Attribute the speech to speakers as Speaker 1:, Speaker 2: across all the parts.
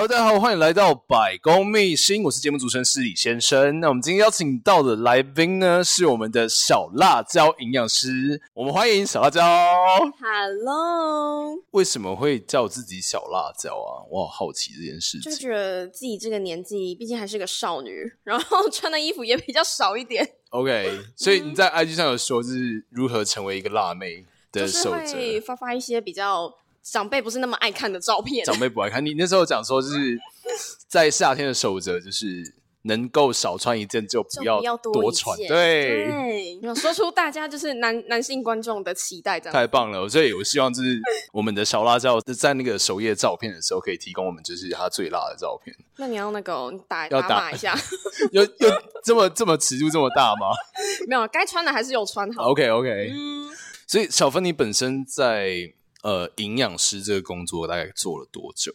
Speaker 1: Hello，大家好，欢迎来到百工秘辛，我是节目主持人施礼先生。那我们今天邀请到的来宾呢，是我们的小辣椒营养师。我们欢迎小辣椒。
Speaker 2: Hello，
Speaker 1: 为什么会叫自己小辣椒啊？我好好奇这件事情。
Speaker 2: 就觉得自己这个年纪，毕竟还是个少女，然后穿的衣服也比较少一点。
Speaker 1: OK，所以你在 IG 上有说，就是如何成为一个辣妹的守则，
Speaker 2: 会发发一些比较。长辈不是那么爱看的照片，
Speaker 1: 长辈不爱看。你那时候讲说，就是 在夏天的守则，就是能够少穿一件就不要多穿。对，
Speaker 2: 对，有说出大家就是男男性观众的期待，这样太
Speaker 1: 棒了。所以我希望就是我们的小辣椒在那个首页照片的时候，可以提供我们就是他最辣的照片。
Speaker 2: 那你要那个打
Speaker 1: 要打
Speaker 2: 码一下，
Speaker 1: 有有这么这么尺度这么大吗？
Speaker 2: 没有，该穿的还是有穿好。
Speaker 1: OK OK，嗯，所以小芬，你本身在。呃，营养师这个工作大概做了多久？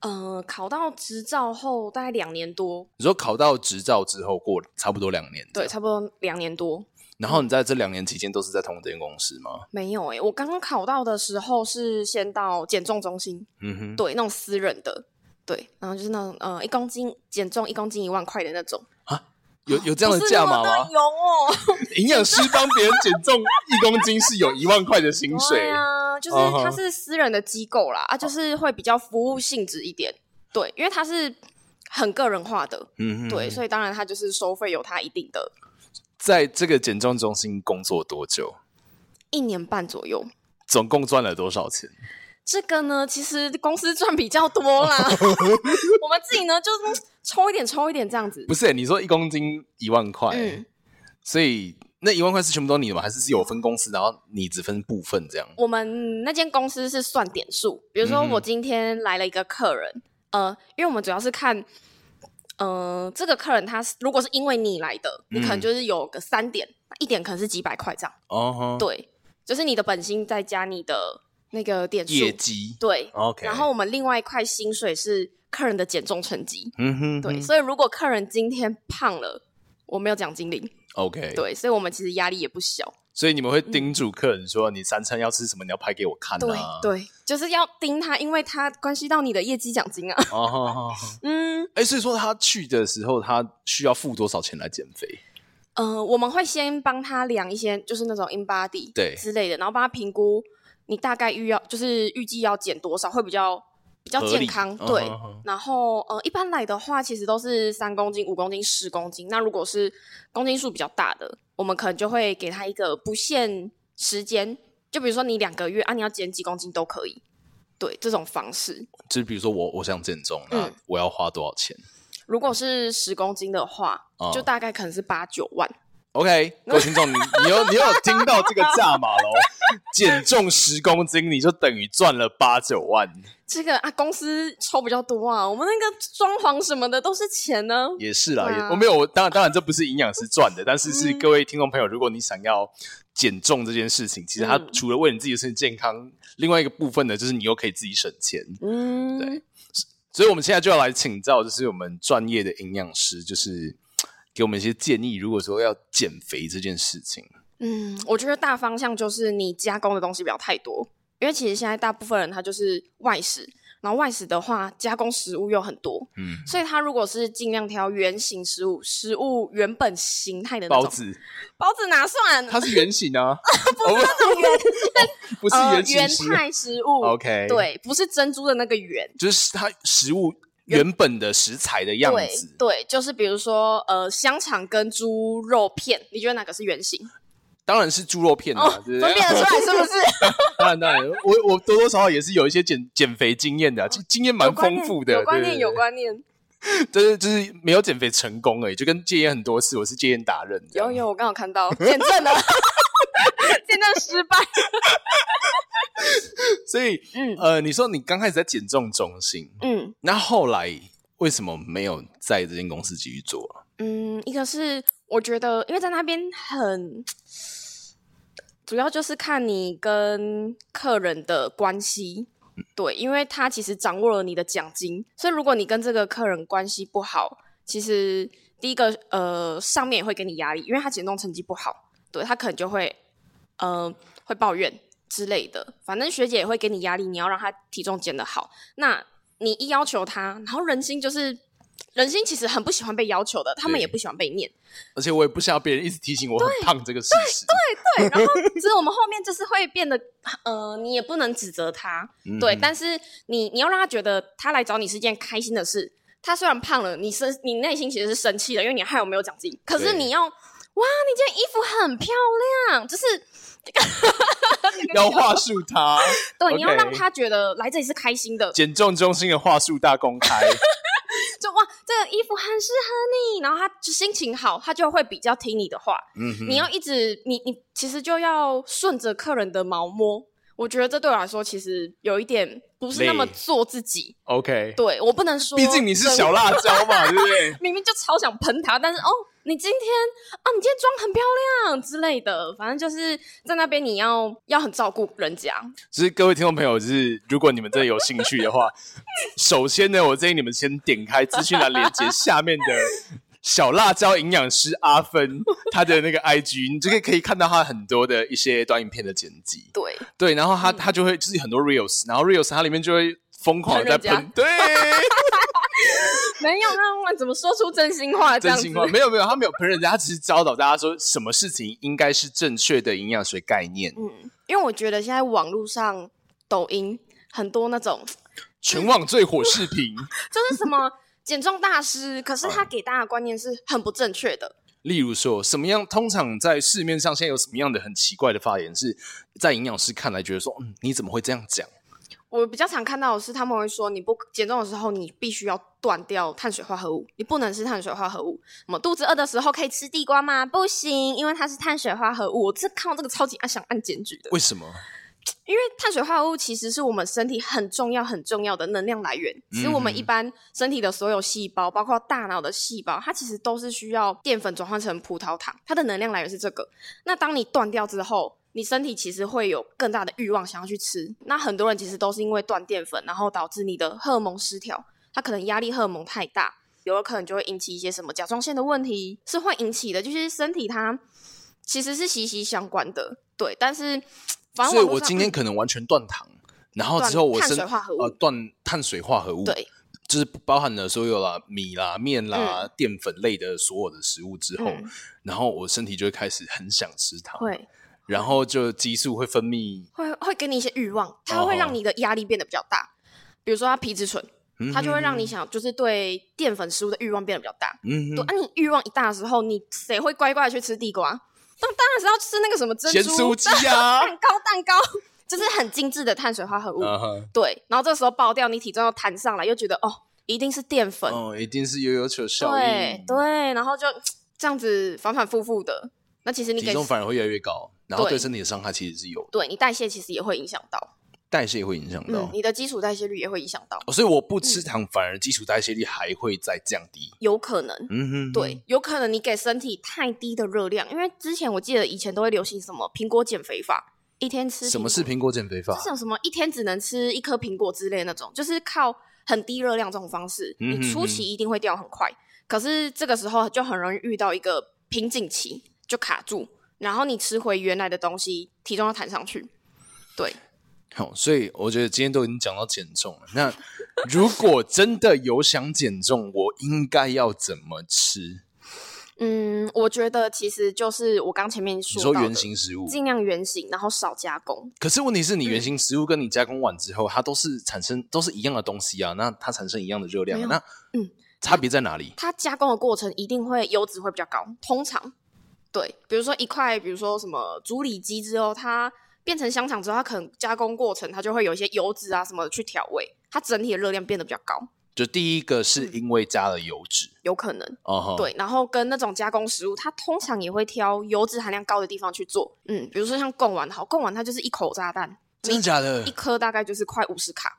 Speaker 2: 呃，考到执照后大概两年多。
Speaker 1: 你说考到执照之后过差不多两年？
Speaker 2: 对，差不多两年多。
Speaker 1: 然后你在这两年期间都是在同一间公司吗？
Speaker 2: 嗯、没有诶、欸，我刚刚考到的时候是先到减重中心，嗯哼，对，那种私人的，对，然后就是那种呃一公斤减重一公斤一万块的那种啊。
Speaker 1: 有有这样的价码吗？
Speaker 2: 有哦，
Speaker 1: 营养师帮别人减重一公斤是有一万块的薪水。
Speaker 2: 对啊，就是它是私人的机构啦，啊，就是会比较服务性质一点。对，因为它是很个人化的，嗯，对，所以当然它就是收费有它一定的。
Speaker 1: 在这个减重中心工作多久？
Speaker 2: 一年半左右。
Speaker 1: 总共赚了多少钱？
Speaker 2: 这个呢，其实公司赚比较多啦，我们自己呢就是抽一点抽一点这样子。
Speaker 1: 不是，你说一公斤一万块，嗯，所以那一万块是全部都你的吗？还是是有分公司，然后你只分部分这样？
Speaker 2: 我们那间公司是算点数，比如说我今天来了一个客人，嗯、呃，因为我们主要是看，呃，这个客人他如果是因为你来的，你可能就是有个三点，嗯、一点可能是几百块这样。哦，对，就是你的本薪再加你的。那个点数
Speaker 1: 业绩
Speaker 2: 对
Speaker 1: ，OK。
Speaker 2: 然后我们另外一块薪水是客人的减重成绩，嗯哼，对。所以如果客人今天胖了，我没有奖金领
Speaker 1: ，OK。
Speaker 2: 对，所以我们其实压力也不小。
Speaker 1: 所以你们会叮嘱客人说：“你三餐要吃什么？你要拍给我看啊。”
Speaker 2: 对，对，就是要盯他，因为他关系到你的业绩奖金啊。哦，嗯，
Speaker 1: 哎，所以说他去的时候，他需要付多少钱来减肥？
Speaker 2: 呃，我们会先帮他量一些，就是那种 InBody 对之类的，然后帮他评估。你大概预要就是预计要减多少会比较比较健康？对，然后呃，一般来的话，其实都是三公斤、五公斤、十公斤。那如果是公斤数比较大的，我们可能就会给他一个不限时间，就比如说你两个月啊，你要减几公斤都可以。对，这种方式。
Speaker 1: 就比如说我我想减重，那我要花多少钱？嗯、
Speaker 2: 如果是十公斤的话，哦、就大概可能是八九万。
Speaker 1: OK，各位听众，你你有你有听到这个价码喽？减重十公斤，你就等于赚了八九万。
Speaker 2: 这个啊，公司抽比较多啊，我们那个装潢什么的都是钱呢。
Speaker 1: 也是啦，啊、也我没有，当然当然这不是营养师赚的，但是是各位听众朋友，如果你想要减重这件事情，其实它除了为你自己的身体健康，嗯、另外一个部分呢，就是你又可以自己省钱。嗯，对。所以我们现在就要来请教，就是我们专业的营养师，就是。给我们一些建议，如果说要减肥这件事情，
Speaker 2: 嗯，我觉得大方向就是你加工的东西不要太多，因为其实现在大部分人他就是外食，然后外食的话加工食物又很多，嗯，所以他如果是尽量挑原型食物，食物原本形态的
Speaker 1: 包子，
Speaker 2: 包子哪算？
Speaker 1: 它是圆形啊，
Speaker 2: 不是那种圆，
Speaker 1: 不是原型
Speaker 2: 原态食物
Speaker 1: ，OK，
Speaker 2: 对，不是珍珠的那个圆，
Speaker 1: 就是它食物。原本的食材的样子，
Speaker 2: 对，对，就是比如说，呃，香肠跟猪肉片，你觉得哪个是原型？
Speaker 1: 当然是猪肉片啊，分
Speaker 2: 辨得出来是不是？
Speaker 1: 当然当然，我我多多少少也是有一些减减肥经验的，经验蛮丰富的，
Speaker 2: 有观念有观念。
Speaker 1: 就是就是没有减肥成功而已，就跟戒烟很多次，我是戒烟达人。
Speaker 2: 有有，我刚好看到见证了，见证失败。
Speaker 1: 所以，嗯呃，你说你刚开始在减重中心，嗯，那后来为什么没有在这间公司继续做啊？
Speaker 2: 嗯，一个是我觉得，因为在那边很主要就是看你跟客人的关系。对，因为他其实掌握了你的奖金，所以如果你跟这个客人关系不好，其实第一个呃上面也会给你压力，因为他减重成绩不好，对，他可能就会呃会抱怨之类的。反正学姐也会给你压力，你要让他体重减得好。那你一要求他，然后人心就是。人心其实很不喜欢被要求的，他们也不喜欢被念。
Speaker 1: 而且我也不想要别人一直提醒我很胖这个事实。
Speaker 2: 对对对，然后其实我们后面就是会变得，呃，你也不能指责他，嗯、对，但是你你要让他觉得他来找你是件开心的事。他虽然胖了，你生你内心其实是生气的，因为你害我没有奖金。可是你要，哇，你这件衣服很漂亮，就是
Speaker 1: 要话术他。
Speaker 2: 对，okay. 你要让他觉得来这里是开心的。
Speaker 1: 减重中心的话术大公开。
Speaker 2: 就哇，这个衣服很适合你，然后他就心情好，他就会比较听你的话。嗯哼，你要一直，你你其实就要顺着客人的毛摸。我觉得这对我来说其实有一点不是那么做自己。OK，对，我不能说，
Speaker 1: 毕竟你是小辣椒嘛，对不对？
Speaker 2: 明明就超想喷他，但是哦。你今天啊，你今天妆很漂亮之类的，反正就是在那边你要要很照顾人家。
Speaker 1: 其实各位听众朋友，就是如果你们真的有兴趣的话，首先呢，我建议你们先点开资讯栏链接下面的小辣椒营养师阿芬 他的那个 IG，你这个可以看到他很多的一些短影片的剪辑。
Speaker 2: 对
Speaker 1: 对，然后他他就会就是很多 reels，然后 reels 它里面就会疯狂的在喷，对。
Speaker 2: 没有，那怎么说出真心话？
Speaker 1: 真心话没有没有，他没有喷人家，他只是教导大家说什么事情应该是正确的营养学概念。
Speaker 2: 嗯，因为我觉得现在网络上抖音很多那种
Speaker 1: 全网最火视频，
Speaker 2: 就是什么减重大师，可是他给大家的观念是很不正确的。
Speaker 1: 例如说，什么样？通常在市面上现在有什么样的很奇怪的发言，是在营养师看来觉得说，嗯，你怎么会这样讲？
Speaker 2: 我比较常看到的是，他们会说，你不减重的时候，你必须要断掉碳水化合物，你不能吃碳水化合物。什么肚子饿的时候可以吃地瓜吗？不行，因为它是碳水化合物。我是看到这个超级按想按检举的。
Speaker 1: 为什么？
Speaker 2: 因为碳水化合物其实是我们身体很重要很重要的能量来源。其实我们一般身体的所有细胞，包括大脑的细胞，它其实都是需要淀粉转换成葡萄糖，它的能量来源是这个。那当你断掉之后，你身体其实会有更大的欲望想要去吃，那很多人其实都是因为断淀粉，然后导致你的荷尔蒙失调，它可能压力荷尔蒙太大，有的可能就会引起一些什么甲状腺的问题，是会引起的。就是身体它其实是息息相关的，对。但是，
Speaker 1: 所以我今天可能完全断糖，然后之后我
Speaker 2: 碳水化合物，
Speaker 1: 呃，断碳水化合物，
Speaker 2: 对，
Speaker 1: 就是包含了所有啦米啦、面啦、嗯、淀粉类的所有的食物之后，嗯、然后我身体就会开始很想吃糖，
Speaker 2: 会。
Speaker 1: 然后就激素会分泌，
Speaker 2: 会会给你一些欲望，它会让你的压力变得比较大。Oh. 比如说它皮质醇，它就会让你想，就是对淀粉食物的欲望变得比较大。嗯，对啊，你欲望一大的时候，你谁会乖乖的去吃地瓜？当当然是要吃那个什么珍珠
Speaker 1: 鸡啊，
Speaker 2: 蛋糕蛋糕，就是很精致的碳水化合物。Uh -huh. 对，然后这时候爆掉，你体重又弹上来，又觉得哦，一定是淀粉，
Speaker 1: 哦，一定是悠悠球效应。
Speaker 2: 对对，然后就这样子反反复复的，那其实你
Speaker 1: 体重反而会越来越高。然后对身体的伤害其实是有的，
Speaker 2: 对你代谢其实也会影响到，
Speaker 1: 代谢也会影响到，
Speaker 2: 嗯、你的基础代谢率也会影响到。
Speaker 1: 哦，所以我不吃糖，反而基础代谢率还会再降低，
Speaker 2: 有可能，嗯哼，对，有可能你给身体太低的热量，因为之前我记得以前都会流行什么苹果减肥法，一天吃
Speaker 1: 什么是苹果减肥法？
Speaker 2: 就是什么一天只能吃一颗苹果之类的那种，就是靠很低热量这种方式，你初期一定会掉很快，可是这个时候就很容易遇到一个瓶颈期，就卡住。然后你吃回原来的东西，体重要弹上去。对，
Speaker 1: 好，所以我觉得今天都已经讲到减重了。那如果真的有想减重，我应该要怎么吃？
Speaker 2: 嗯，我觉得其实就是我刚前面说的，
Speaker 1: 你说原型食物，
Speaker 2: 尽量原型，然后少加工。
Speaker 1: 可是问题是你原型食物跟你加工完之后，嗯、它都是产生都是一样的东西啊，那它产生一样的热量，那嗯，差别在哪里？
Speaker 2: 它加工的过程一定会油脂会比较高，通常。对，比如说一块，比如说什么猪里脊之后，它变成香肠之后，它可能加工过程它就会有一些油脂啊什么的去调味，它整体的热量变得比较高。
Speaker 1: 就第一个是因为加了油脂，
Speaker 2: 有可能
Speaker 1: 哦。
Speaker 2: 对，然后跟那种加工食物，它通常也会挑油脂含量高的地方去做。嗯，比如说像贡丸，好，贡丸它就是一口炸弹，
Speaker 1: 真的假的？
Speaker 2: 一颗大概就是快五十卡，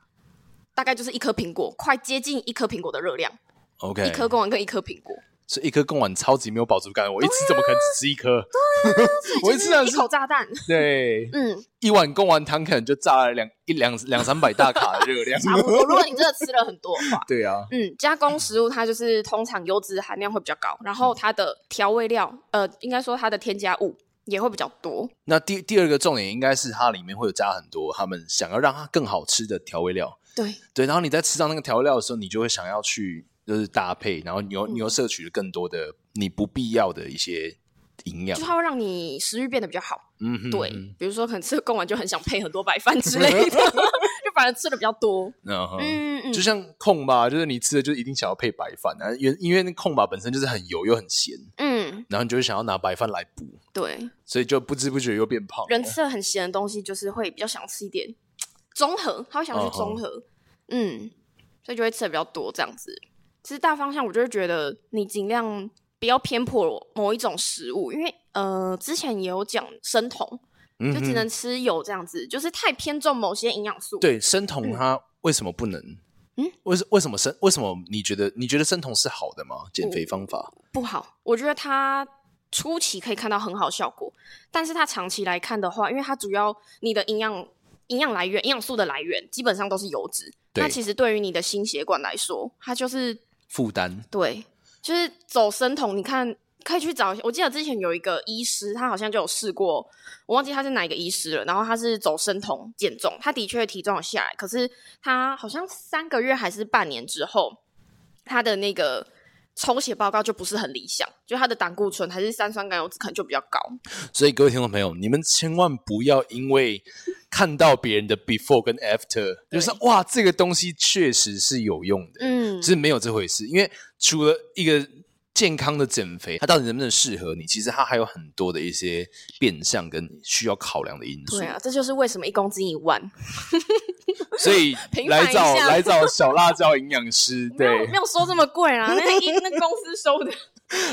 Speaker 2: 大概就是一颗苹果，快接近一颗苹果的热量。
Speaker 1: OK，
Speaker 2: 一颗贡丸跟一颗苹果。
Speaker 1: 这一颗贡丸超级没有饱足感，我一次怎么可能只吃一颗？
Speaker 2: 对啊，
Speaker 1: 我一次
Speaker 2: 一口炸弹。
Speaker 1: 对，嗯，一碗贡丸汤可能就炸了两一两两三百大卡的热量。
Speaker 2: 差不多，如果你真的吃了很多的话。
Speaker 1: 对啊，
Speaker 2: 嗯，加工食物它就是通常油脂含量会比较高，然后它的调味料，呃，应该说它的添加物也会比较多。
Speaker 1: 那第第二个重点应该是它里面会有加很多他们想要让它更好吃的调味料。
Speaker 2: 对
Speaker 1: 对，然后你在吃到那个调味料的时候，你就会想要去。就是搭配，然后你又你又摄取了更多的你不必要的一些营养，
Speaker 2: 就它会让你食欲变得比较好。
Speaker 1: 嗯哼，
Speaker 2: 对，比如说可能吃个贡丸就很想配很多白饭之类的，就反而吃的比较多。
Speaker 1: 嗯哼，嗯嗯，就像控吧，就是你吃的就一定想要配白饭啊，因因为那控吧本身就是很油又很咸，嗯，然后你就会想要拿白饭来补，
Speaker 2: 对，
Speaker 1: 所以就不知不觉又变胖。
Speaker 2: 人吃了很咸的东西，就是会比较想吃一点综合，他会想去综合，嗯，所以就会吃的比较多这样子。其实大方向，我就会觉得你尽量不要偏颇某一种食物，因为呃，之前也有讲生酮，嗯、就只能吃油这样子，就是太偏重某些营养素。
Speaker 1: 对，生酮它为什么不能？嗯，为什为什么生？为什么你觉得你觉得生酮是好的吗？减肥方法
Speaker 2: 不，不好，我觉得它初期可以看到很好效果，但是它长期来看的话，因为它主要你的营养营养来源、营养素的来源基本上都是油脂，对那其实对于你的心血管来说，它就是。
Speaker 1: 负担
Speaker 2: 对，就是走生酮。你看，可以去找。我记得之前有一个医师，他好像就有试过，我忘记他是哪一个医师了。然后他是走生酮减重，他的确体重有下来，可是他好像三个月还是半年之后，他的那个抽血报告就不是很理想，就他的胆固醇还是三酸甘油酯可能就比较高。
Speaker 1: 所以各位听众朋友，你们千万不要因为。看到别人的 before 跟 after，就是哇，这个东西确实是有用的，嗯，是没有这回事。因为除了一个健康的减肥，它到底能不能适合你，其实它还有很多的一些变相跟需要考量的因素。
Speaker 2: 对啊，这就是为什么一公斤一万，
Speaker 1: 所以来找 来找小辣椒营养师，对，
Speaker 2: 没有，收这么贵啊，那那公司收的，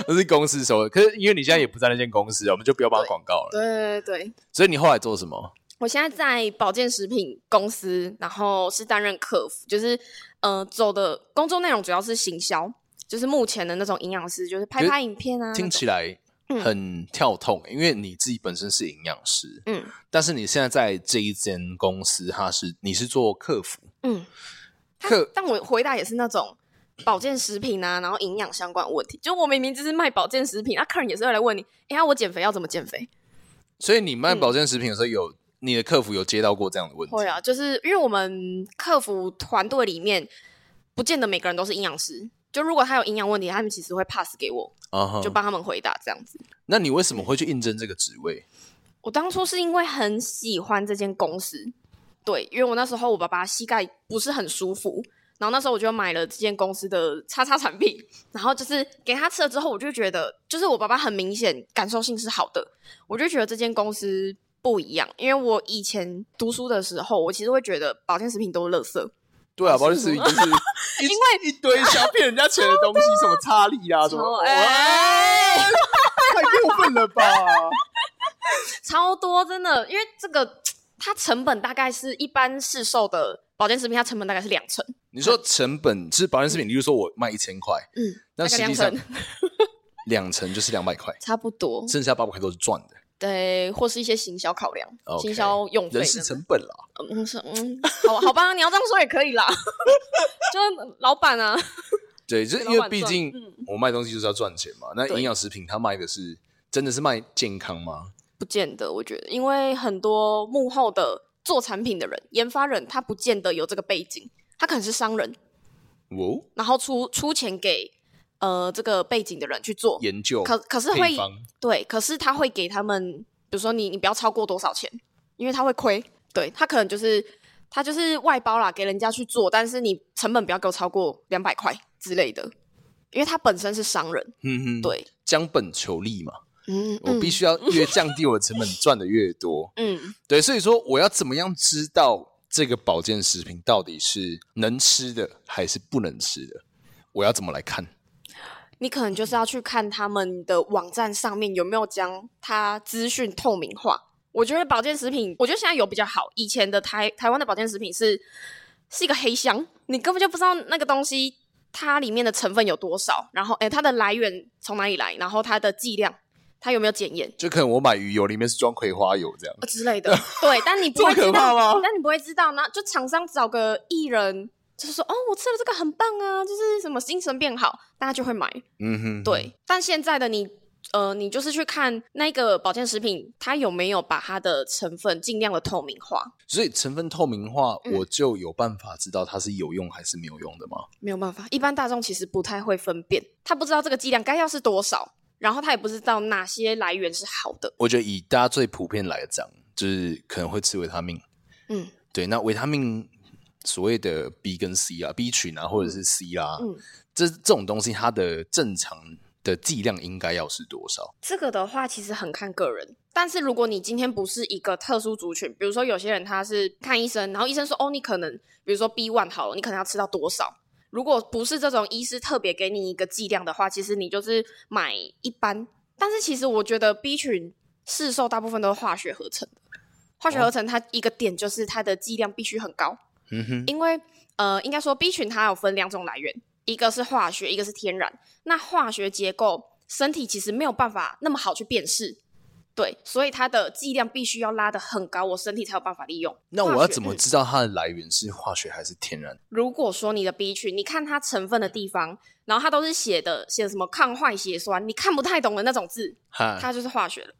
Speaker 1: 那是公司收的。可是因为你现在也不在那间公司，我们就不要帮广告了。
Speaker 2: 对对对对，
Speaker 1: 所以你后来做什么？
Speaker 2: 我现在在保健食品公司，然后是担任客服，就是呃，走的工作内容主要是行销，就是目前的那种营养师，就是拍拍影片啊。
Speaker 1: 听起来很跳痛，嗯、因为你自己本身是营养师，嗯，但是你现在在这一间公司，它是你是做客服，嗯，
Speaker 2: 客，但我回答也是那种保健食品啊，然后营养相关的问题，就我明明就是卖保健食品，那、啊、客人也是会来问你，哎呀，我减肥要怎么减肥？
Speaker 1: 所以你卖保健食品的时候有。嗯你的客服有接到过这样的问题？
Speaker 2: 会啊，就是因为我们客服团队里面，不见得每个人都是营养师。就如果他有营养问题，他们其实会 pass 给我，uh huh. 就帮他们回答这样子。
Speaker 1: 那你为什么会去应征这个职位？
Speaker 2: 我当初是因为很喜欢这间公司，对，因为我那时候我爸爸膝盖不是很舒服，然后那时候我就买了这间公司的叉叉产品，然后就是给他吃了之后，我就觉得，就是我爸爸很明显感受性是好的，我就觉得这间公司。不一样，因为我以前读书的时候，我其实会觉得保健食品都是垃圾。
Speaker 1: 对啊，保健食品就是 因为一堆想骗人家钱的东西，什么 差力啊，什么，哎，太过分了吧？
Speaker 2: 超多，真的，因为这个它成本大概是一般市售的保健食品，它成本大概是两成。
Speaker 1: 你说成本是保健食品，比如说我卖一千块，嗯，那实际上两成就是两百块，
Speaker 2: 差不多，
Speaker 1: 剩下八百块都是赚的。
Speaker 2: 对，或是一些行销考量，Okay. 行销用费、
Speaker 1: 人事成本啦。
Speaker 2: 嗯，是嗯，好好吧，你要这样说也可以啦。就老板啊，
Speaker 1: 对，就因为毕竟我卖东西就是要赚钱嘛。嗯、那营养食品它卖的是真的是卖健康吗？
Speaker 2: 不见得，我觉得，因为很多幕后的做产品的人、研发人，他不见得有这个背景，他可能是商人，哦，然后出出钱给。呃，这个背景的人去做
Speaker 1: 研究，
Speaker 2: 可可是会对，可是他会给他们，比如说你你不要超过多少钱，因为他会亏，对他可能就是他就是外包啦，给人家去做，但是你成本不要给我超过两百块之类的，因为他本身是商人，嗯哼，对，
Speaker 1: 将本求利嘛，嗯，我必须要越降低我的成本，赚的越多。嗯，对，所以说我要怎么样知道这个保健食品到底是能吃的还是不能吃的？我要怎么来看？
Speaker 2: 你可能就是要去看他们的网站上面有没有将它资讯透明化。我觉得保健食品，我觉得现在有比较好。以前的台台湾的保健食品是是一个黑箱，你根本就不知道那个东西它里面的成分有多少，然后诶它的来源从哪里来，然后它的剂量它有没有检验？
Speaker 1: 就可能我买鱼油里面是装葵花油这样
Speaker 2: 之类的。对，但你不会知道，但你不会知道，那就厂商找个艺人。就是说，哦，我吃了这个很棒啊，就是什么精神变好，大家就会买。嗯哼，对。但现在的你，呃，你就是去看那个保健食品，它有没有把它的成分尽量的透明化。
Speaker 1: 所以成分透明化，我就有办法知道它是有用还是没有用的吗？
Speaker 2: 嗯，没有办法，一般大众其实不太会分辨，他不知道这个剂量该要是多少，然后他也不知道哪些来源是好的。
Speaker 1: 我觉得以大家最普遍来讲，就是可能会吃维他命。嗯，对，那维他命。所谓的 B 跟 C 啊，B 群啊，或者是 C 啊，嗯，这这种东西，它的正常的剂量应该要是多少？
Speaker 2: 这个的话，其实很看个人。但是如果你今天不是一个特殊族群，比如说有些人他是看医生，然后医生说，哦，你可能比如说 B one 好了，你可能要吃到多少？如果不是这种医师特别给你一个剂量的话，其实你就是买一般。但是其实我觉得 B 群市售大部分都是化学合成的，化学合成它一个点就是它的剂量必须很高。嗯哼，因为呃，应该说 B 群它有分两种来源，一个是化学，一个是天然。那化学结构，身体其实没有办法那么好去辨识，对，所以它的剂量必须要拉得很高，我身体才有办法利用。
Speaker 1: 那我要怎么知道它的来源是化学还是天然？
Speaker 2: 如果说你的 B 群，你看它成分的地方，然后它都是写的写的什么抗坏血酸，你看不太懂的那种字，哈它就是化学的。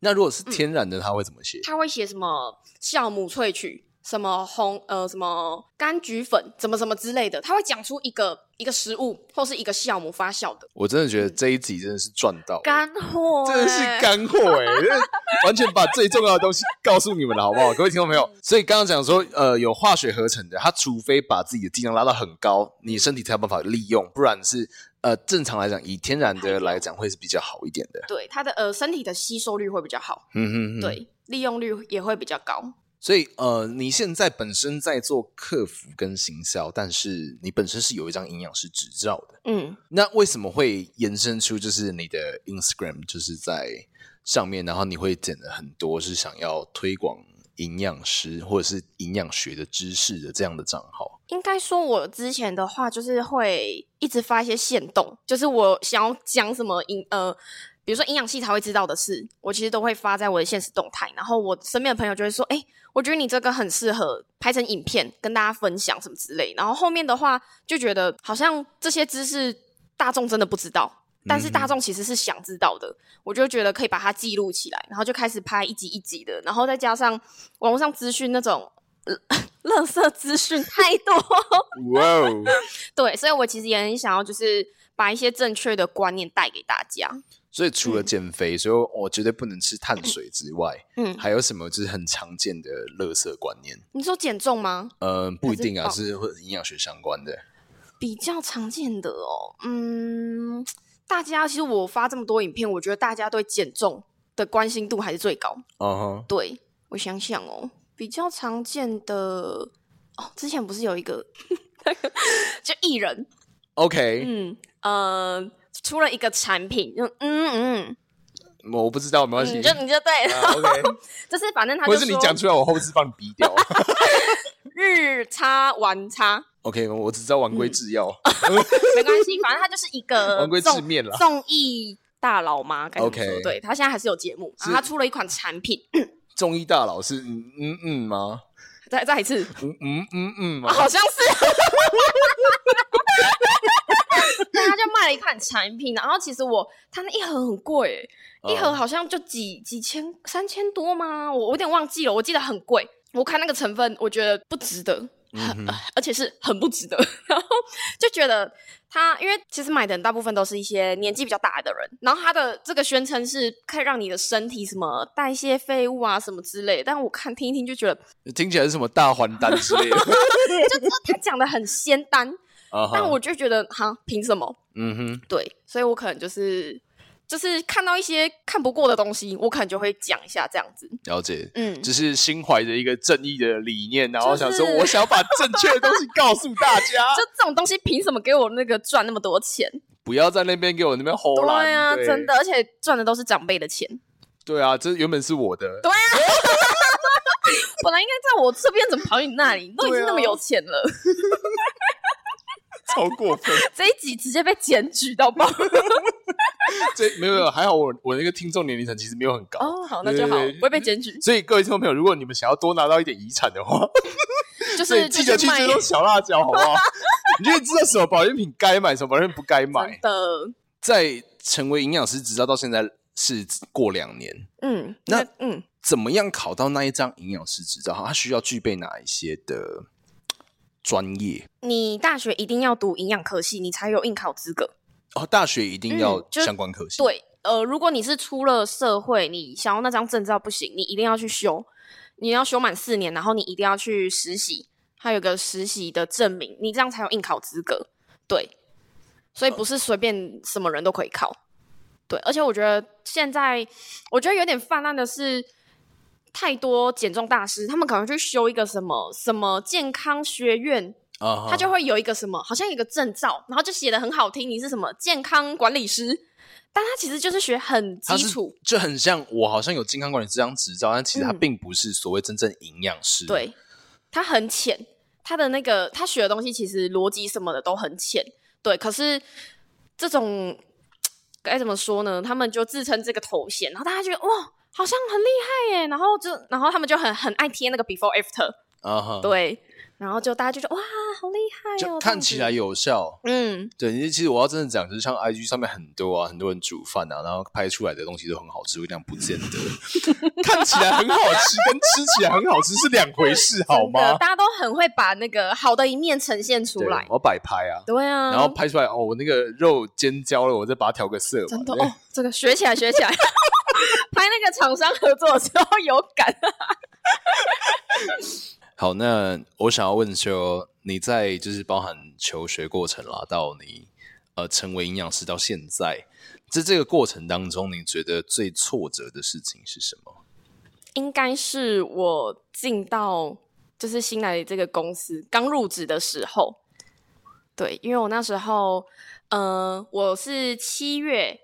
Speaker 1: 那如果是天然的，它会怎么写？
Speaker 2: 它会写什么酵母萃取？什么红呃什么柑橘粉，怎么什么之类的，他会讲出一个一个食物或是一个酵母发酵的。
Speaker 1: 我真的觉得这一集真的是赚到
Speaker 2: 干货，
Speaker 1: 真的是干货哎，完全把最重要的东西告诉你们了，好不好？各位听众朋友，所以刚刚讲说，呃，有化学合成的，它除非把自己的剂量拉到很高，你身体才有办法利用，不然是呃正常来讲，以天然的来讲会是比较好一点的。
Speaker 2: 对，它的呃身体的吸收率会比较好，嗯哼哼，对，利用率也会比较高。
Speaker 1: 所以，呃，你现在本身在做客服跟行销，但是你本身是有一张营养师执照的，嗯，那为什么会延伸出就是你的 Instagram 就是在上面，然后你会剪了很多是想要推广营养师或者是营养学的知识的这样的账号？
Speaker 2: 应该说，我之前的话就是会一直发一些线动，就是我想要讲什么营呃。比如说营养系才会知道的事，我其实都会发在我的现实动态，然后我身边的朋友就会说：“哎，我觉得你这个很适合拍成影片跟大家分享什么之类。”然后后面的话就觉得好像这些知识大众真的不知道，但是大众其实是想知道的，我就觉得可以把它记录起来，然后就开始拍一集一集的，然后再加上网络上资讯那种垃圾资讯太多，哇 Wow，对，所以我其实也很想要就是把一些正确的观念带给大家。
Speaker 1: 所以除了减肥，嗯、所以我绝对不能吃碳水之外，嗯，还有什么就是很常见的垃圾观念？
Speaker 2: 你说减重吗？
Speaker 1: 嗯、呃，不一定啊，是和营养学相关的。
Speaker 2: 比较常见的哦，嗯，大家其实我发这么多影片，我觉得大家对减重的关心度还是最高。哦、uh，huh、对，我想想哦，比较常见的哦，之前不是有一个 就艺人
Speaker 1: ？OK，
Speaker 2: 嗯，呃。出了一个产品，就嗯嗯，
Speaker 1: 我不知道，没关系，
Speaker 2: 你就你就对了。Uh, OK，就是反正他就
Speaker 1: 不是你讲出来，我后置帮你逼掉。
Speaker 2: 日差晚差，
Speaker 1: OK，我只知道丸龟制药，
Speaker 2: 没关系，反正他就是一个
Speaker 1: 丸龟制面了。
Speaker 2: 综艺大佬嘛？OK，对，他现在还是有节目，然后他出了一款产品。
Speaker 1: 综艺大佬是嗯嗯嗯吗？
Speaker 2: 再再一次，
Speaker 1: 嗯嗯嗯嗯，
Speaker 2: 好像是。他就卖了一款产品，然后其实我他那一盒很贵，一盒好像就几几千三千多吗？我我有点忘记了，我记得很贵。我看那个成分，我觉得不值得，嗯哼呃、而且是很不值得。然后就觉得他，因为其实买的人大部分都是一些年纪比较大的人，然后他的这个宣称是可以让你的身体什么代谢废物啊什么之类，但我看听一听就觉得
Speaker 1: 听起来是什么大还丹之类的，
Speaker 2: 就他讲的很仙丹。但我就觉得，哈，凭什么？嗯哼，对，所以我可能就是就是看到一些看不过的东西，我可能就会讲一下这样子。
Speaker 1: 了解，
Speaker 2: 嗯，
Speaker 1: 就是心怀着一个正义的理念，然后想说，我想把正确的东西告诉大家。
Speaker 2: 就这种东西，凭什么给我那个赚那么多钱？
Speaker 1: 不要在那边给我那边吼啦！
Speaker 2: 对啊，真的，而且赚的都是长辈的钱。
Speaker 1: 对啊，这原本是我的。
Speaker 2: 对啊，本来应该在我这边，怎么跑你那里？你都已经那么有钱了。
Speaker 1: 超过分！
Speaker 2: 这一集直接被检举到爆。
Speaker 1: 这没有没有，还好我我那个听众年龄层其实没有很高
Speaker 2: 哦，好，那就好，不会被检举。
Speaker 1: 所以各位听众朋友，如果你们想要多拿到一点遗产的话，
Speaker 2: 就是
Speaker 1: 记得去追踪小辣椒，好不好？你就知道什么保健品该买，什么保健品不该买。
Speaker 2: 的，
Speaker 1: 在成为营养师执照到现在是过两年，
Speaker 2: 嗯，
Speaker 1: 那
Speaker 2: 嗯，
Speaker 1: 怎么样考到那一张营养师执照？它需要具备哪一些的？专业，
Speaker 2: 你大学一定要读营养科系，你才有应考资格。
Speaker 1: 哦，大学一定要相关科系。
Speaker 2: 嗯、对，呃，如果你是出了社会，你想要那张证照不行，你一定要去修，你要修满四年，然后你一定要去实习，还有个实习的证明，你这样才有应考资格。对，所以不是随便什么人都可以考。对，而且我觉得现在，我觉得有点泛滥的是。太多减重大师，他们可能去修一个什么什么健康学院，uh huh. 他就会有一个什么，好像有一个证照，然后就写的很好听，你是什么健康管理师，但他其实就是学很基础，
Speaker 1: 就很像我好像有健康管理这张执照，但其实他并不是所谓真正营养师，
Speaker 2: 嗯、对，他很浅，他的那个他学的东西其实逻辑什么的都很浅，对，可是这种该怎么说呢？他们就自称这个头衔，然后大家觉得哇。好像很厉害耶，然后就，然后他们就很很爱贴那个 before after，啊哈、uh，huh. 对，然后就大家就说哇，好厉害哦，
Speaker 1: 看起来有效，
Speaker 2: 嗯，
Speaker 1: 对，因为其实我要真的讲，就是像 IG 上面很多啊，很多人煮饭啊，然后拍出来的东西都很好吃，我讲不见得，看起来很好吃跟吃起来很好吃是两回事，好吗？
Speaker 2: 大家都很会把那个好的一面呈现出来，
Speaker 1: 我摆拍啊，
Speaker 2: 对啊，
Speaker 1: 然后拍出来哦，我那个肉煎焦了，我再把它调个色，
Speaker 2: 真的哦，这个学起来学起来。拍那个厂商合作的时候有感。
Speaker 1: 好，那我想要问说，你在就是包含求学过程啦，到你呃成为营养师到现在，在这个过程当中，你觉得最挫折的事情是什么？
Speaker 2: 应该是我进到就是新来的这个公司刚入职的时候，对，因为我那时候，呃，我是七月。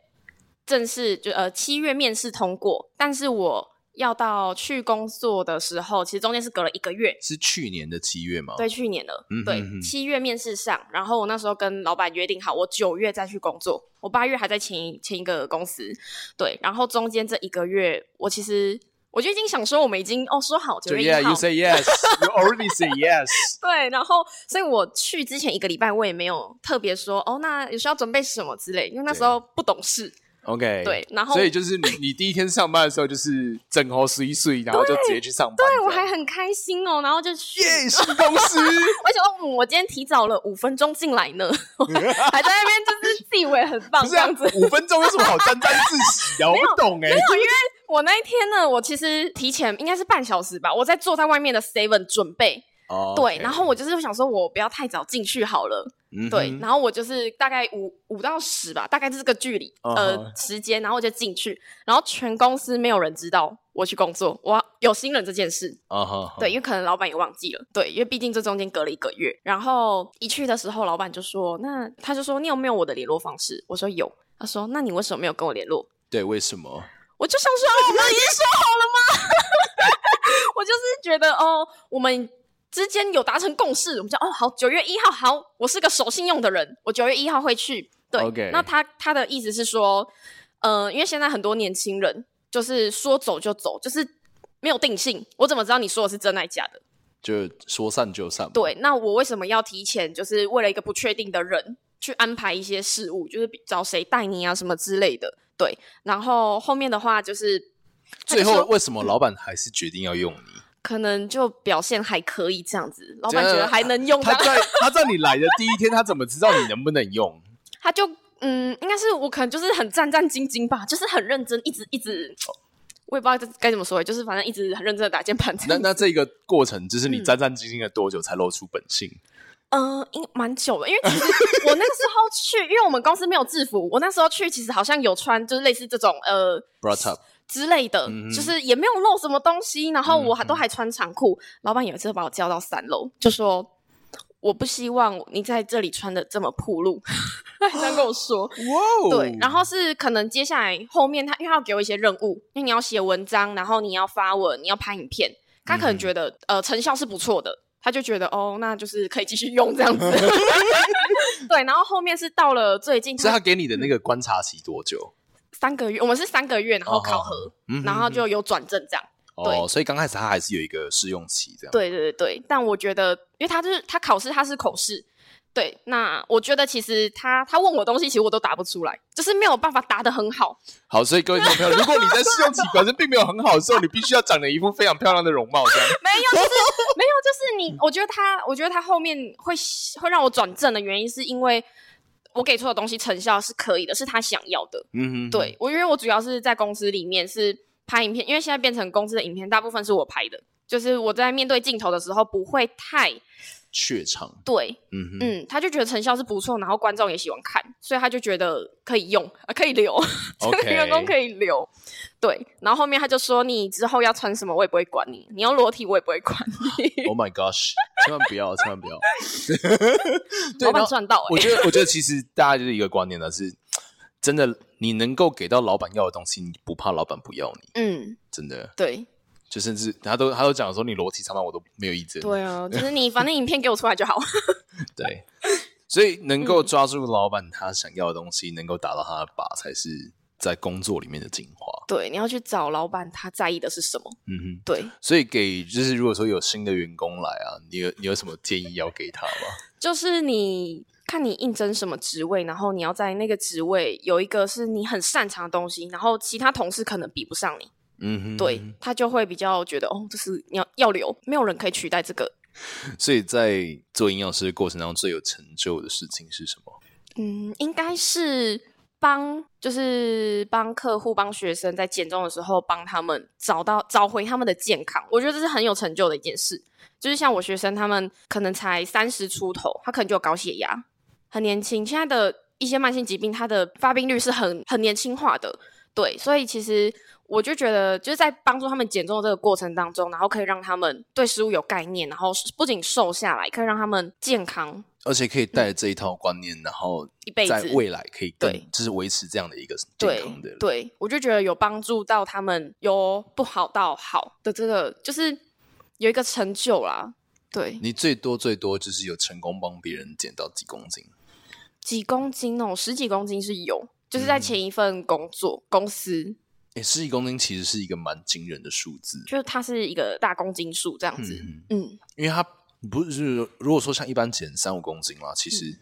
Speaker 2: 正式就呃七月面试通过，但是我要到去工作的时候，其实中间是隔了一个月。
Speaker 1: 是去年的七月吗？
Speaker 2: 对，去年的。嗯哼哼，对，七月面试上，然后我那时候跟老板约定好，我九月再去工作，我八月还在前一前一个公司。对，然后中间这一个月，我其实我就已经想说，我们已经哦说好九月一
Speaker 1: 号。You say yes, you already say yes。
Speaker 2: 对，然后所以我去之前一个礼拜，我也没有特别说哦，那有需要准备什么之类，因为那时候不懂事。
Speaker 1: OK，
Speaker 2: 对，然后
Speaker 1: 所以就是你，你第一天上班的时候就是整好十一岁，然后就直接去上班。
Speaker 2: 对，对我还很开心哦，然后就去
Speaker 1: 耶，新公司。
Speaker 2: 我想说，嗯，我今天提早了五分钟进来呢，还在那边就是自以为很棒这样子。
Speaker 1: 五分钟有什么好沾沾自喜啊？我不懂哎。
Speaker 2: 没有，因为我那一天呢，我其实提前应该是半小时吧，我在坐在外面的 Seven 准备。哦。对，然后我就是想说，我不要太早进去好了。嗯、对，然后我就是大概五五到十吧，大概是这个距离、uh. 呃时间，然后我就进去，然后全公司没有人知道我去工作，我有新人这件事啊哈，uh. 对，因为可能老板也忘记了，对，因为毕竟这中间隔了一个月，然后一去的时候，老板就说，那他就说你有没有我的联络方式？我说有，他说那你为什么没有跟我联络？
Speaker 1: 对，为什么？
Speaker 2: 我就想说，我们已经说好了吗？我就是觉得哦，我们。之间有达成共识，我们讲哦好，九月一号好，我是个守信用的人，我九月一号会去。对.那他他的意思是说，呃，因为现在很多年轻人就是说走就走，就是没有定性，我怎么知道你说的是真还假的？
Speaker 1: 就说散就散。
Speaker 2: 对，那我为什么要提前，就是为了一个不确定的人去安排一些事物，就是找谁带你啊什么之类的。对，然后后面的话就是
Speaker 1: 最后为什么老板还是决定要用你？
Speaker 2: 可能就表现还可以这样子，老板觉得还能用。
Speaker 1: 他在他在你来的第一天，他怎么知道你能不能用？
Speaker 2: 他就嗯，应该是我可能就是很战战兢兢吧，就是很认真，一直一直，我也不知道该怎么说，就是反正一直很认真的打键盘。
Speaker 1: 那那这个过程，就是你战战兢兢了多久才露出本性？
Speaker 2: 嗯，应蛮久了，因为其实我那个时候去，因为我们公司没有制服，我那时候去其实好像有穿，就是类似这种呃之类的，嗯、就是也没有露什么东西，然后我还都还穿长裤。嗯、老板有一次把我叫到三楼，就说我不希望你在这里穿的这么暴露，他这样跟我说。哇，对，然后是可能接下来后面他因为他要给我一些任务，因为你要写文章，然后你要发文，你要拍影片，他可能觉得、嗯、呃成效是不错的。他就觉得哦，那就是可以继续用这样子。对，然后后面是到了最近，
Speaker 1: 所以他给你的那个观察期多久？
Speaker 2: 三个月，我们是三个月，然后考核，哦嗯、然后就有转正这样。对
Speaker 1: 哦，所以刚开始他还是有一个试用期这样。
Speaker 2: 对对对对，但我觉得，因为他就是他考试，他是口试。对，那我觉得其实他他问我东西，其实我都答不出来，就是没有办法答得很好。
Speaker 1: 好，所以各位朋友，如果你在试用期本身并没有很好的时候，你必须要长得一副非常漂亮的容貌，这样。
Speaker 2: 没有，就是没有，就是你。我觉得他，我觉得他后面会会让我转正的原因，是因为我给出的东西成效是可以的，是他想要的。嗯哼，对我，因为我主要是在公司里面是拍影片，因为现在变成公司的影片大部分是我拍的，就是我在面对镜头的时候不会太。
Speaker 1: 怯场，
Speaker 2: 对，嗯哼嗯，他就觉得成效是不错，然后观众也喜欢看，所以他就觉得可以用，啊、可以留，这个员工可以留，对。然后后面他就说：“你之后要穿什么，我也不会管你；你要裸体，我也不会管你。”
Speaker 1: Oh my gosh！千万不要，千万不要。
Speaker 2: 老板赚到、欸。
Speaker 1: 我觉得，我觉得其实大家就是一个观念呢，是真的，你能够给到老板要的东西，你不怕老板不要你。嗯，真的，
Speaker 2: 对。
Speaker 1: 就甚至他都他都讲说，你裸体上班我都没有意见。
Speaker 2: 对啊，就是你反正影片给我出来就好。
Speaker 1: 对，所以能够抓住老板他想要的东西，嗯、能够打到他的靶，才是在工作里面的精华。
Speaker 2: 对，你要去找老板他在意的是什么。嗯哼，对。
Speaker 1: 所以给就是如果说有新的员工来啊，你有你有什么建议要给他吗？
Speaker 2: 就是你看你应征什么职位，然后你要在那个职位有一个是你很擅长的东西，然后其他同事可能比不上你。嗯，对，他就会比较觉得哦，这是要要留，没有人可以取代这个。
Speaker 1: 所以在做营养师的过程当中，最有成就的事情是什么？
Speaker 2: 嗯，应该是帮，就是帮客户、帮学生在减重的时候，帮他们找到、找回他们的健康。我觉得这是很有成就的一件事。就是像我学生，他们可能才三十出头，他可能就有高血压，很年轻。现在的一些慢性疾病，它的发病率是很很年轻化的。对，所以其实。我就觉得，就是在帮助他们减重的这个过程当中，然后可以让他们对食物有概念，然后不仅瘦下来，可以让他们健康，
Speaker 1: 而且可以带着这一套观念，嗯、然后一辈子在未来可以对，就是维持这样的一个健康的。
Speaker 2: 对，对，我就觉得有帮助到他们，由不好到好的这个，就是有一个成就啦。对，
Speaker 1: 你最多最多就是有成功帮别人减到几公斤？
Speaker 2: 几公斤哦，十几公斤是有，就是在前一份工作、嗯、公司。
Speaker 1: 十几公斤其实是一个蛮惊人的数字，
Speaker 2: 就是它是一个大公斤数这样子。嗯，嗯，
Speaker 1: 因为它不是如果说像一般减三五公斤嘛，其实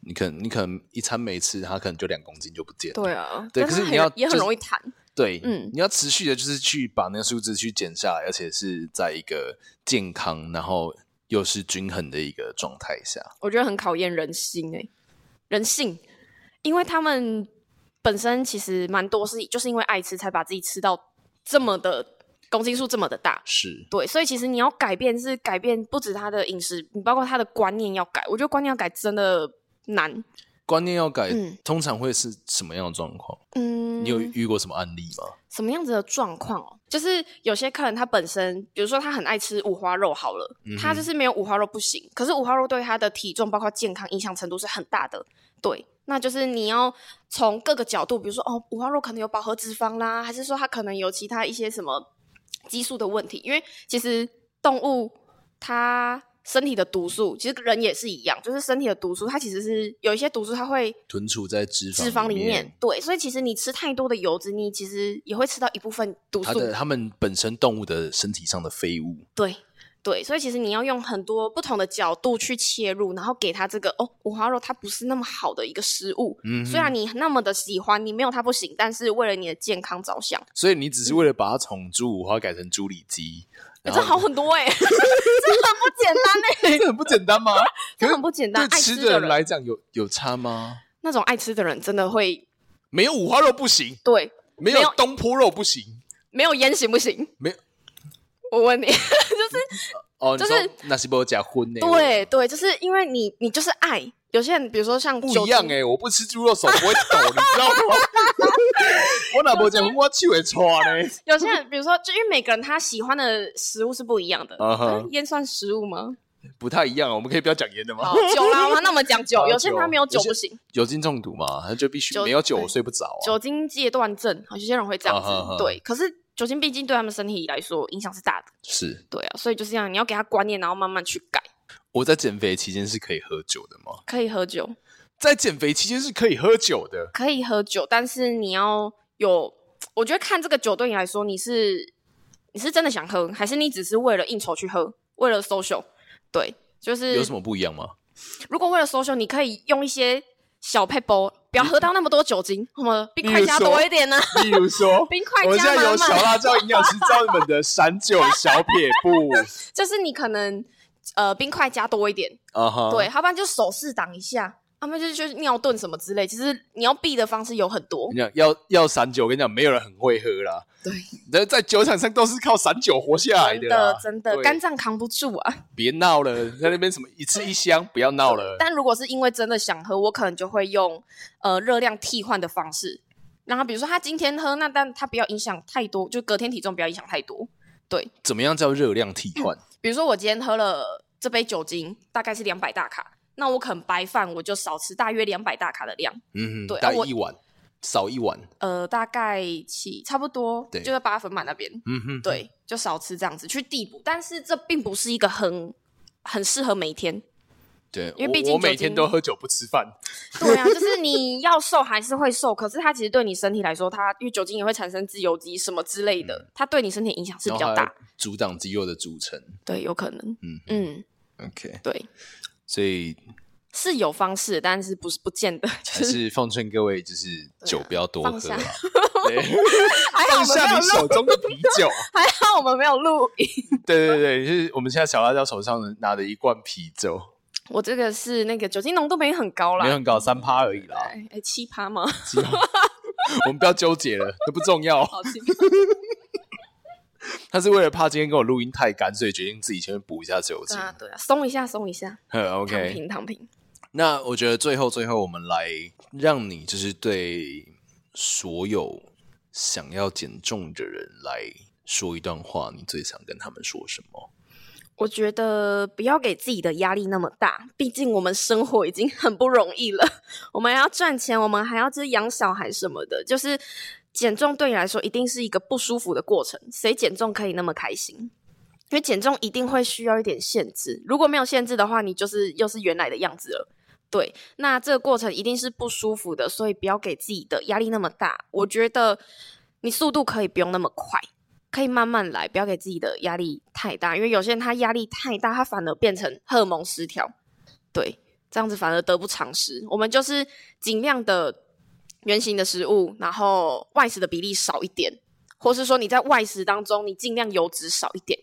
Speaker 1: 你可能你可能一餐没吃，它可能就两公斤就不见了。
Speaker 2: 对啊，
Speaker 1: 对，可是你要
Speaker 2: 也很容易弹。
Speaker 1: 对，嗯，你要持续的就是去把那个数字去减下来，而且是在一个健康然后又是均衡的一个状态下，
Speaker 2: 我觉得很考验人心诶，人性，因为他们。本身其实蛮多是就是因为爱吃才把自己吃到这么的公斤数这么的大，
Speaker 1: 是对，
Speaker 2: 所以其实你要改变是改变不止他的饮食，你包括他的观念要改。我觉得观念要改真的难。
Speaker 1: 观念要改，嗯、通常会是什么样的状况？嗯，你有遇过什么案例吗？
Speaker 2: 什么样子的状况哦？就是有些客人他本身，比如说他很爱吃五花肉，好了，嗯、他就是没有五花肉不行，可是五花肉对他的体重包括健康影响程度是很大的，对。那就是你要从各个角度，比如说哦，五花肉可能有饱和脂肪啦，还是说它可能有其他一些什么激素的问题？因为其实动物它身体的毒素，其实人也是一样，就是身体的毒素，它其实是有一些毒素，它会
Speaker 1: 囤储在脂肪脂
Speaker 2: 肪里面。对，所以其实你吃太多的油脂，你其实也会吃到一部分毒素。它
Speaker 1: 的它们本身动物的身体上的废物。
Speaker 2: 对。对，所以其实你要用很多不同的角度去切入，然后给他这个哦，五花肉它不是那么好的一个食物。嗯，虽然你那么的喜欢，你没有它不行，但是为了你的健康着想，
Speaker 1: 所以你只是为了把它从猪五花改成猪里脊，
Speaker 2: 这好很多哎、欸，这很不简单哎、欸，
Speaker 1: 这很不简单吗？
Speaker 2: 这很不简单，
Speaker 1: 对吃的人来讲有有差吗？
Speaker 2: 那种爱吃的人真的会
Speaker 1: 没有五花肉不行，
Speaker 2: 对，
Speaker 1: 没有东坡肉不行，
Speaker 2: 没有烟行不行？
Speaker 1: 没有。
Speaker 2: 我问你，就是
Speaker 1: 哦，
Speaker 2: 就是
Speaker 1: 那是不我假婚呢？
Speaker 2: 对对，就是因为你你就是爱。有些人比如说像
Speaker 1: 不一样哎、欸，我不吃猪肉手不会抖，你知道吗？我哪不讲，我手会搓呢。
Speaker 2: 有些人比如说，就因为每个人他喜欢的食物是不一样的。嗯哼，烟算食物吗？
Speaker 1: 不太一样，我们可以不要讲烟的吗？
Speaker 2: 酒啦，那我们讲酒。有些人他没有酒不行，
Speaker 1: 酒精中毒嘛，他就必须没有酒睡不着、啊。
Speaker 2: 酒精戒断症，有些人会这样子。Uh -huh. 对，可是酒精毕竟对他们身体来说影响是大的。
Speaker 1: 是，
Speaker 2: 对啊，所以就是这样，你要给他观念，然后慢慢去改。
Speaker 1: 我在减肥期间是可以喝酒的吗？
Speaker 2: 可以喝酒，
Speaker 1: 在减肥期间是可以喝酒的。
Speaker 2: 可以喝酒，但是你要有，我觉得看这个酒对你来说，你是你是真的想喝，还是你只是为了应酬去喝，为了 social？对，就是
Speaker 1: 有什么不一样吗？
Speaker 2: 如果为了 social，你可以用一些小撇步，不要喝到那么多酒精，什么冰块加多一点呢？
Speaker 1: 例如说，
Speaker 2: 冰块加满满。
Speaker 1: 我现在有小辣椒营养师教你们的散酒小撇步，
Speaker 2: 就是你可能。呃，冰块加多一点，uh -huh. 对，要不然就手势挡一下，要不然就就是尿遁什么之类。其实你要避的方式有很多。
Speaker 1: 你讲要要散酒，我跟你讲，没有人很会喝啦。
Speaker 2: 对，
Speaker 1: 那在酒场上都是靠散酒活下来的。
Speaker 2: 真的，真的，肝脏扛不住啊！
Speaker 1: 别闹了，在那边什么一次一箱，不要闹了。
Speaker 2: 但如果是因为真的想喝，我可能就会用呃热量替换的方式，然后比如说他今天喝，那但他不要影响太多，就隔天体重不要影响太多。对，
Speaker 1: 怎么样叫热量替换？嗯
Speaker 2: 比如说我今天喝了这杯酒精，大概是两百大卡，那我可能白饭我就少吃大约两百大卡的量。
Speaker 1: 嗯哼，对，大概一碗，少一碗。
Speaker 2: 呃，大概七差不多，对，就在八分满那边。
Speaker 1: 嗯哼，
Speaker 2: 对，就少吃这样子去递补，但是这并不是一个很很适合每天。
Speaker 1: 对，因为毕竟我，我每天都喝酒不吃饭。
Speaker 2: 对啊，就是你要瘦还是会瘦，可是它其实对你身体来说，它因为酒精也会产生自由基什么之类的，嗯、它对你身体影响是比较大。
Speaker 1: 阻挡肌肉的组成，
Speaker 2: 对，有可能。
Speaker 1: 嗯
Speaker 2: 嗯
Speaker 1: ，OK，
Speaker 2: 对，
Speaker 1: 所以
Speaker 2: 是有方式，但是不是不见得。
Speaker 1: 就是、还是奉劝各位，就是酒不要多喝了。
Speaker 2: 对，放
Speaker 1: 下你手中的啤酒。
Speaker 2: 还好我们没有录音。
Speaker 1: 对对对，就是我们现在小辣椒手上拿的一罐啤酒。
Speaker 2: 我这个是那个酒精浓度没很高啦，
Speaker 1: 没很高，三趴而已啦。
Speaker 2: 哎，七趴吗？
Speaker 1: 我们不要纠结了，都不重要。他是为了怕今天跟我录音太干，所以决定自己先补一下酒精。
Speaker 2: 啊，对啊，松一下，松一下。
Speaker 1: 嗯，OK，
Speaker 2: 躺平，躺平。
Speaker 1: 那我觉得最后，最后我们来让你就是对所有想要减重的人来说一段话，你最想跟他们说什么？
Speaker 2: 我觉得不要给自己的压力那么大，毕竟我们生活已经很不容易了，我们还要赚钱，我们还要就是养小孩什么的，就是减重对你来说一定是一个不舒服的过程。谁减重可以那么开心？因为减重一定会需要一点限制，如果没有限制的话，你就是又是原来的样子了。对，那这个过程一定是不舒服的，所以不要给自己的压力那么大。我觉得你速度可以不用那么快。可以慢慢来，不要给自己的压力太大，因为有些人他压力太大，他反而变成荷尔蒙失调，对，这样子反而得不偿失。我们就是尽量的圆形的食物，然后外食的比例少一点，或是说你在外食当中，你尽量油脂少一点，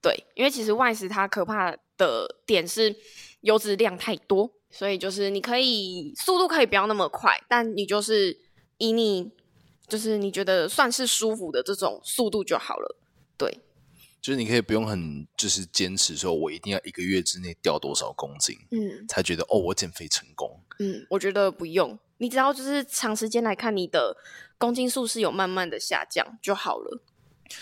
Speaker 2: 对，因为其实外食它可怕的点是油脂量太多，所以就是你可以速度可以不要那么快，但你就是以你。就是你觉得算是舒服的这种速度就好了，对。
Speaker 1: 就是你可以不用很就是坚持说，我一定要一个月之内掉多少公斤，
Speaker 2: 嗯，
Speaker 1: 才觉得哦，我减肥成功。
Speaker 2: 嗯，我觉得不用，你只要就是长时间来看，你的公斤数是有慢慢的下降就好了。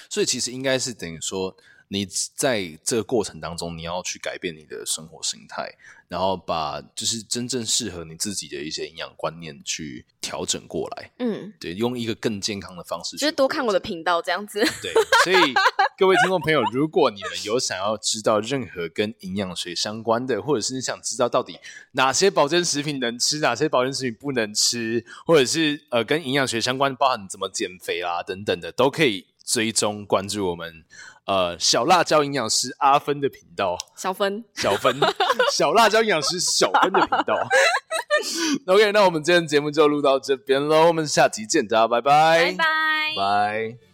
Speaker 1: 所以其实应该是等于说。你在这个过程当中，你要去改变你的生活心态，然后把就是真正适合你自己的一些营养观念去调整过来。
Speaker 2: 嗯，
Speaker 1: 对，用一个更健康的方式，
Speaker 2: 就是多看我的频道这样子。
Speaker 1: 对，所以 各位听众朋友，如果你们有想要知道任何跟营养学相关的，或者是你想知道到底哪些保健食品能吃，哪些保健食品不能吃，或者是呃跟营养学相关，包含怎么减肥啦等等的，都可以追踪关注我们。呃，小辣椒营养师阿芬的频道，
Speaker 2: 小芬，
Speaker 1: 小芬，小辣椒营养师小芬的频道。OK，那我们今天节目就录到这边喽，我们下集见，大家拜拜，
Speaker 2: 拜拜，
Speaker 1: 拜。